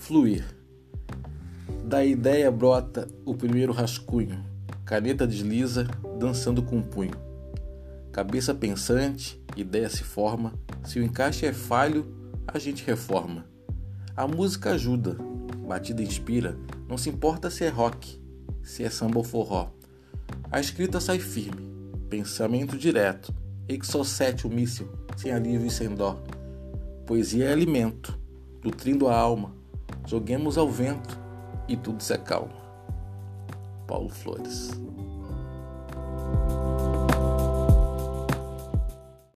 Fluir. Da ideia brota o primeiro rascunho, caneta desliza, dançando com o punho. Cabeça pensante, ideia se forma, se o encaixe é falho, a gente reforma. A música ajuda, batida inspira, não se importa se é rock, se é samba ou forró. A escrita sai firme, pensamento direto, exocete o míssil, sem alívio e sem dó. Poesia é alimento, nutrindo a alma, joguemos ao vento e tudo se acalma. Paulo Flores